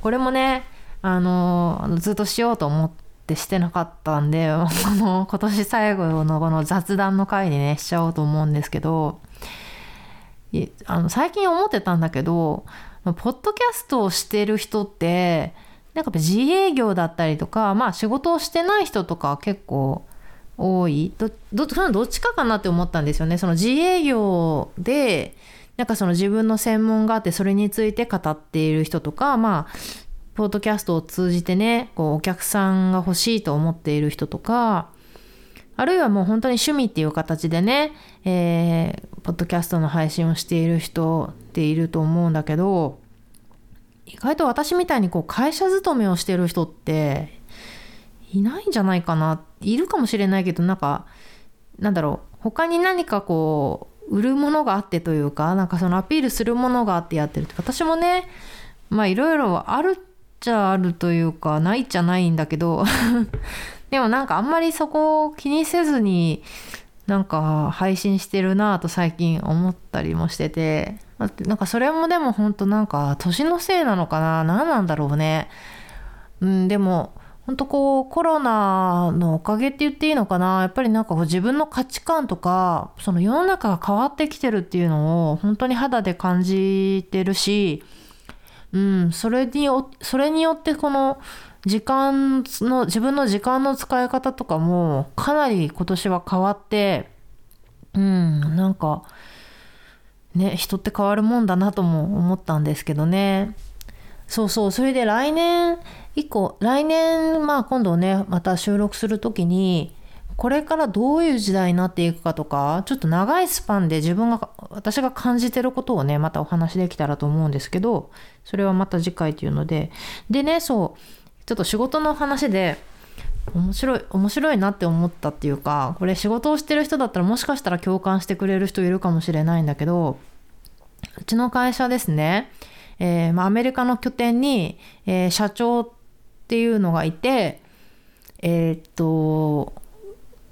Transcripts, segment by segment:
これもねあのずっとしようと思ってしてなかったんで 今年最後のこの雑談の回にねしちゃおうと思うんですけどあの最近思ってたんだけどポッドキャストをしてる人ってなんか自営業だったりとかまあ仕事をしてない人とか結構多い。どどどっちかかなって思ったんですよね。その自営業でなんかその自分の専門があってそれについて語っている人とかまあポッドキャストを通じてねこうお客さんが欲しいと思っている人とかあるいはもう本当に趣味っていう形でね、えー、ポッドキャストの配信をしている人っていると思うんだけど意外と私みたいにこう会社勤めをしてる人っていないんじゃないかな。いるかもしれないけどなんかなんだろう他に何かこう売るものがあってというかなんかそのアピールするものがあってやってるって私もねまあいろいろあるっちゃあるというかないっちゃないんだけど でもなんかあんまりそこを気にせずになんか配信してるなぁと最近思ったりもしててなんかそれもでも本当なんか年のせいなのかな何なんだろうね。うんでも本当こうコロナのおかげって言っていいのかな。やっぱりなんかこう自分の価値観とかその世の中が変わってきてるっていうのを本当に肌で感じてるし、うん、それによそれによってこの時間の自分の時間の使い方とかもかなり今年は変わってうんなんかね人って変わるもんだなとも思ったんですけどね。そうそうそれで来年以降来年まあ今度ねまた収録する時にこれからどういう時代になっていくかとかちょっと長いスパンで自分が私が感じてることをねまたお話できたらと思うんですけどそれはまた次回っていうので。でねそうちょっと仕事の話で面白い面白いなって思ったっていうかこれ仕事をしてる人だったらもしかしたら共感してくれる人いるかもしれないんだけどうちの会社ですね、えーまあ、アメリカの拠点に、えー、社長っていうのがいてえー、っと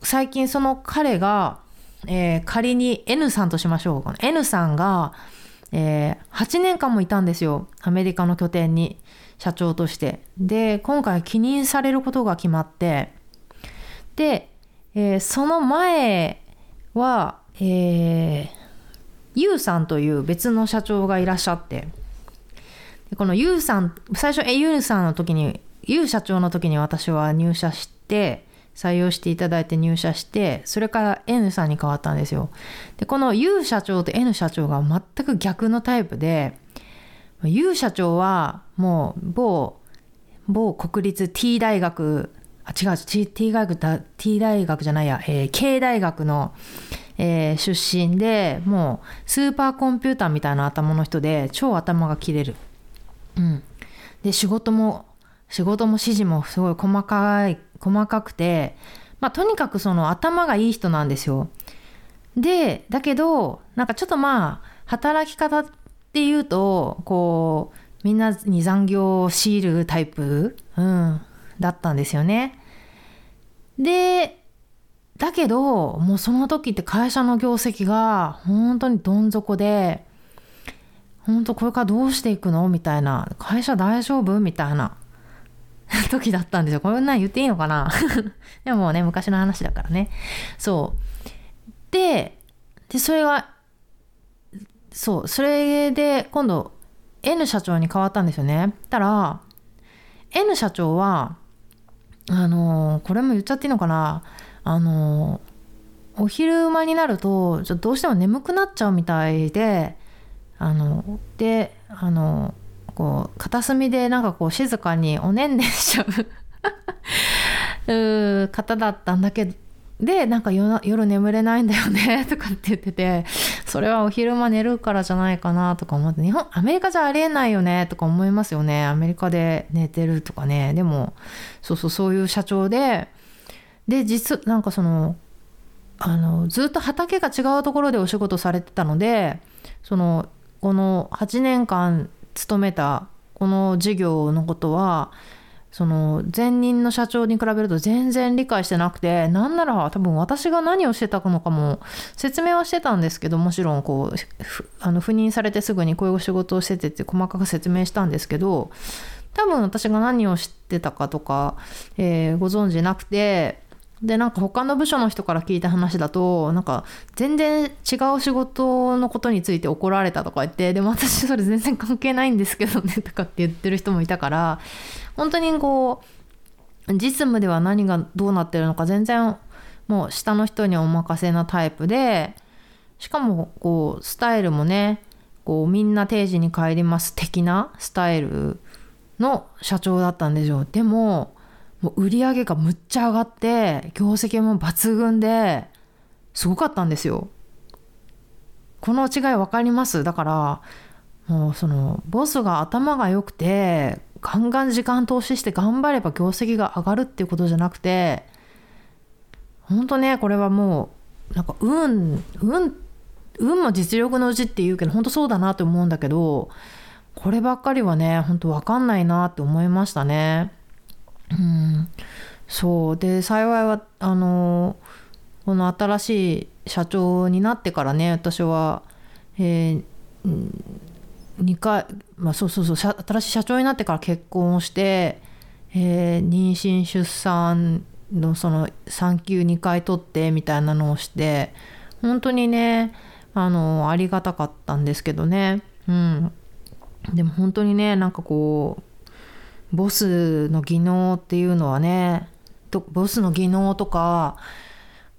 最近その彼が、えー、仮に N さんとしましょう N さんが、えー、8年間もいたんですよ。アメリカの拠点に社長として。で今回帰任されることが決まって。で、えー、その前は、えー、ユさんという別の社長がいらっしゃって。このユウさん最初ユウさんの時にユウ社長の時に私は入社して採用していただいて入社してそれから N さんに変わったんですよ。でこの U 社長と N 社長が全く逆のタイプで U 社長はもう某某国立 T 大学あ違う T, T 大学だ T 大学じゃないや、えー、K 大学の、えー、出身でもうスーパーコンピューターみたいな頭の人で超頭が切れる。うん。で仕事も仕事も指示もすごい細かい細かくて、まあ、とにかくその頭がいい人なんですよ。でだけどなんかちょっとまあ働き方っていうとこうみんなに残業を強いるタイプ、うん、だったんですよね。でだけどもうその時って会社の業績が本当にどん底で本当これからどうしていくの？みたいな会社大丈夫？みたいな 時だったんですよ。こんなん言っていいのかな でもね、昔の話だからね。そう。で、で、それが、そう、それで今度 N 社長に変わったんですよね。たら、N 社長は、あのこれも言っちゃっていいのかなあのお昼間になると、ちょっとどうしても眠くなっちゃうみたいで、あの、で、あの、こう片隅でなんかこう静かにおねんねんしちゃう う方だったんだけどでなんか夜眠れないんだよね とかって言っててそれはお昼間寝るからじゃないかなとか思って日本アメリカじゃありえないよねとか思いますよね。アメリカで寝てるとかね。でもそうそうそういう社長でで実なんかそのあのずっと畑が違うところでお仕事されてたのでそのこの8年間勤めたこの事業のことはその前任の社長に比べると全然理解してなくてなんなら多分私が何をしてたのかも説明はしてたんですけどもちろんこうあの赴任されてすぐにこういう仕事をしててって細かく説明したんですけど多分私が何を知ってたかとか、えーご存知なくてでなんか他の部署の人から聞いた話だとなんか全然違う仕事のことについて怒られたとか言ってでも私それ全然関係ないんですけどねとかって言ってる人もいたから本当にこう実務では何がどうなってるのか全然もう下の人にお任せなタイプでしかもこうスタイルもねこうみんな定時に帰ります的なスタイルの社長だったんですよでももう売り上げがむっちゃ上がって業績も抜群ですごかったんですよこの違い分かります？だからもうそのボスが頭が良くてガンガン時間投資して頑張れば業績が上がるっていうことじゃなくて本当ねこれはもうなんか運運運も実力のうちって言うけど本当そうだなと思うんだけどこればっかりはね本当分かんないなって思いましたね。うん、そう。で幸いはあのこの新しい社長になってからね私は、えー2回、まあ、そうそうそう新しい社長になってから結婚をして、えー妊娠出産のその産休2回取ってみたいなのをして本当にねあのありがたかったんですけどね。うん。でも本当にねなんかこうボスの技能っていうのはねとボスの技能とか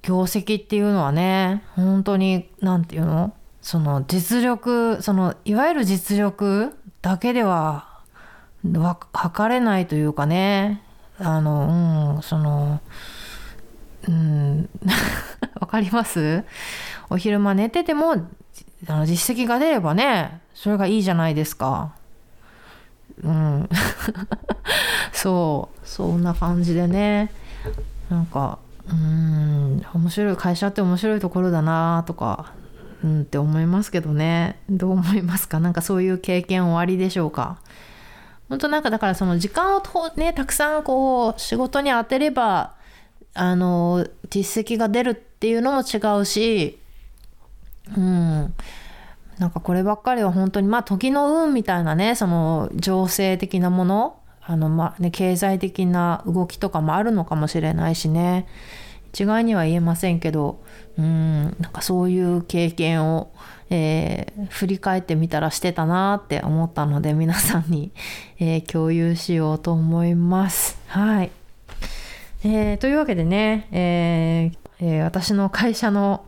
業績っていうのはね本当に何て言うの？その実力そのいわゆる実力だけでは測れないというかねあのうんそのうん わかります？お昼間寝ててもあの実績が出ればねそれがいいじゃないですか。うん。そう。そんな感じでね。なんかうん。面白い会社って面白いところだなとかうんって思いますけどね。どう思いますか？なんかそういう経験おありでしょうか？本当なんかだからその時間をねたくさんこう仕事に当てればあの実績が出るっていうのも違うしうん。なんかこればっかりは本当にまあ時の運みたいなねその情勢的なものあのまあね経済的な動きとかもあるのかもしれないしね一概には言えませんけどうんなんかそういう経験を、えー振り返ってみたらしてたなって思ったので皆さんに、えー共有しようと思います。はい、えーというわけでね、えーえー私の会社の、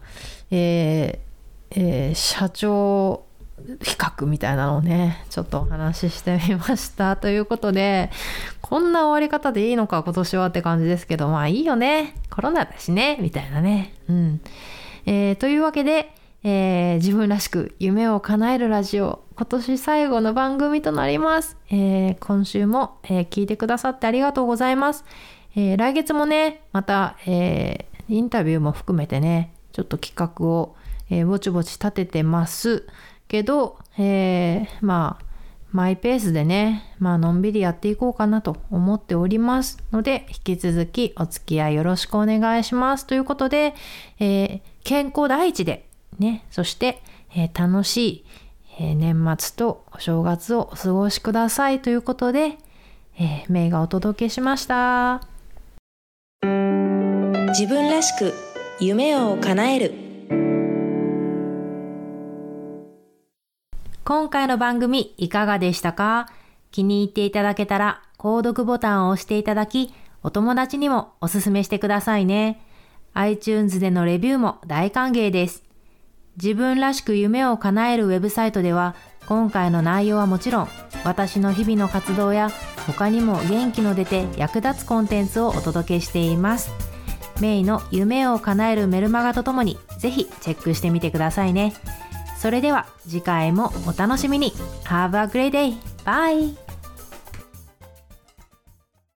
えーえー社長比較みたいなのをねちょっとお話ししてみましたということでこんな終わり方でいいのか今年はって感じですけどまあいいよね。コロナだしね。みたいなね。うん、えーというわけで、えー自分らしく夢を叶えるラジオ今年最後の番組となります、えー今週も、えー聞いてくださってありがとうございます、えー来月もねまた、えーインタビューも含めてねちょっと企画を、えーぼちぼち立ててますけど、えーまあマイペースでね、まあのんびりやっていこうかなと思っておりますので、引き続きお付き合いよろしくお願いします。ということで、えー健康第一で、ね、そして、えー楽しい、えー年末とお正月をお過ごしくださいということで、えー、メイがお届けしました。自分らしく夢を叶える今回の番組いかがでしたか？気に入っていただけたら購読ボタンを押していただき、お友達にもおすすめしてくださいね。iTunes でのレビューも大歓迎です。自分らしく夢を叶えるウェブサイトでは、今回の内容はもちろん、私の日々の活動や他にも元気の出て役立つコンテンツをお届けしています。メイの夢を叶えるメルマガとともに、ぜひチェックしてみてくださいね。それでは次回もお楽しみに Have a great day! Bye!